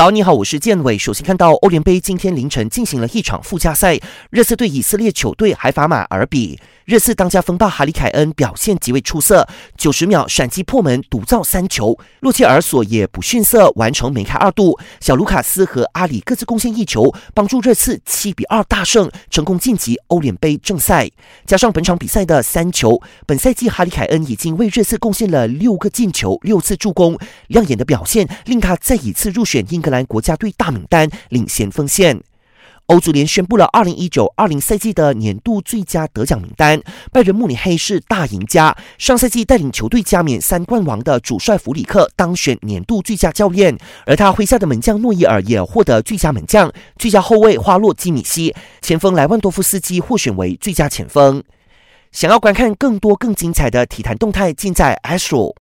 早，你好，我是建伟。首先看到欧联杯今天凌晨进行了一场附加赛，热刺对以色列球队海法马尔比。热刺当家锋霸哈里凯恩表现极为出色，九十秒闪击破门，独造三球。洛切尔索也不逊色，完成梅开二度。小卢卡斯和阿里各自贡献一球，帮助热刺七比二大胜，成功晋级欧联杯正赛。加上本场比赛的三球，本赛季哈里凯恩已经为热刺贡献了六个进球、六次助攻，亮眼的表现令他再一次入选英格兰国家队大名单，领先锋线。欧足联宣布了二零一九二零赛季的年度最佳得奖名单，拜仁慕尼黑是大赢家。上赛季带领球队加冕三冠王的主帅弗里克当选年度最佳教练，而他麾下的门将诺伊尔也获得最佳门将。最佳后卫花洛基米希、前锋莱万多夫斯基获选为最佳前锋。想要观看更多更精彩的体坛动态，尽在 Astro。